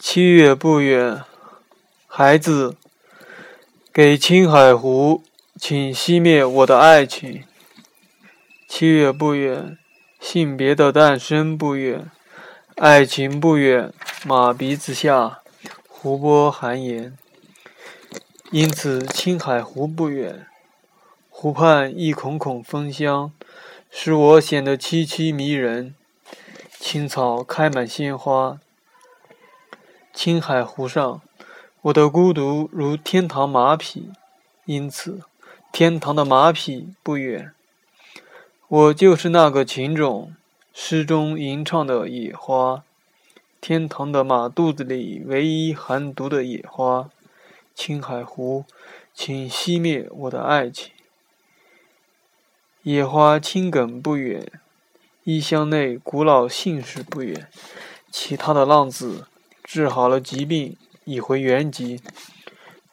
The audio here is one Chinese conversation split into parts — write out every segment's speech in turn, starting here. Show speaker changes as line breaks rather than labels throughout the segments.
七月不远，孩子，给青海湖，请熄灭我的爱情。七月不远，性别的诞生不远，爱情不远，马鼻子下，湖泊含盐。因此，青海湖不远，湖畔一孔孔风香，使我显得凄凄迷人。青草开满鲜花。青海湖上，我的孤独如天堂马匹，因此天堂的马匹不远。我就是那个情种，诗中吟唱的野花，天堂的马肚子里唯一含毒的野花。青海湖，请熄灭我的爱情。野花青梗不远，衣箱内古老姓氏不远，其他的浪子。治好了疾病，已回原籍。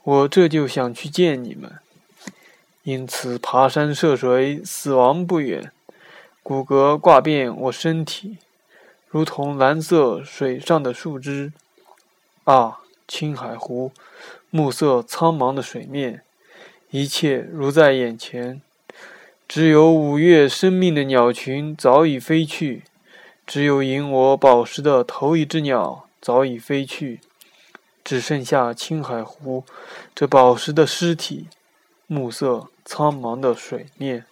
我这就想去见你们，因此爬山涉水，死亡不远。骨骼挂遍我身体，如同蓝色水上的树枝。啊，青海湖，暮色苍茫的水面，一切如在眼前。只有五月生命的鸟群早已飞去，只有引我宝石的头一只鸟。早已飞去，只剩下青海湖这宝石的尸体，暮色苍茫的水面。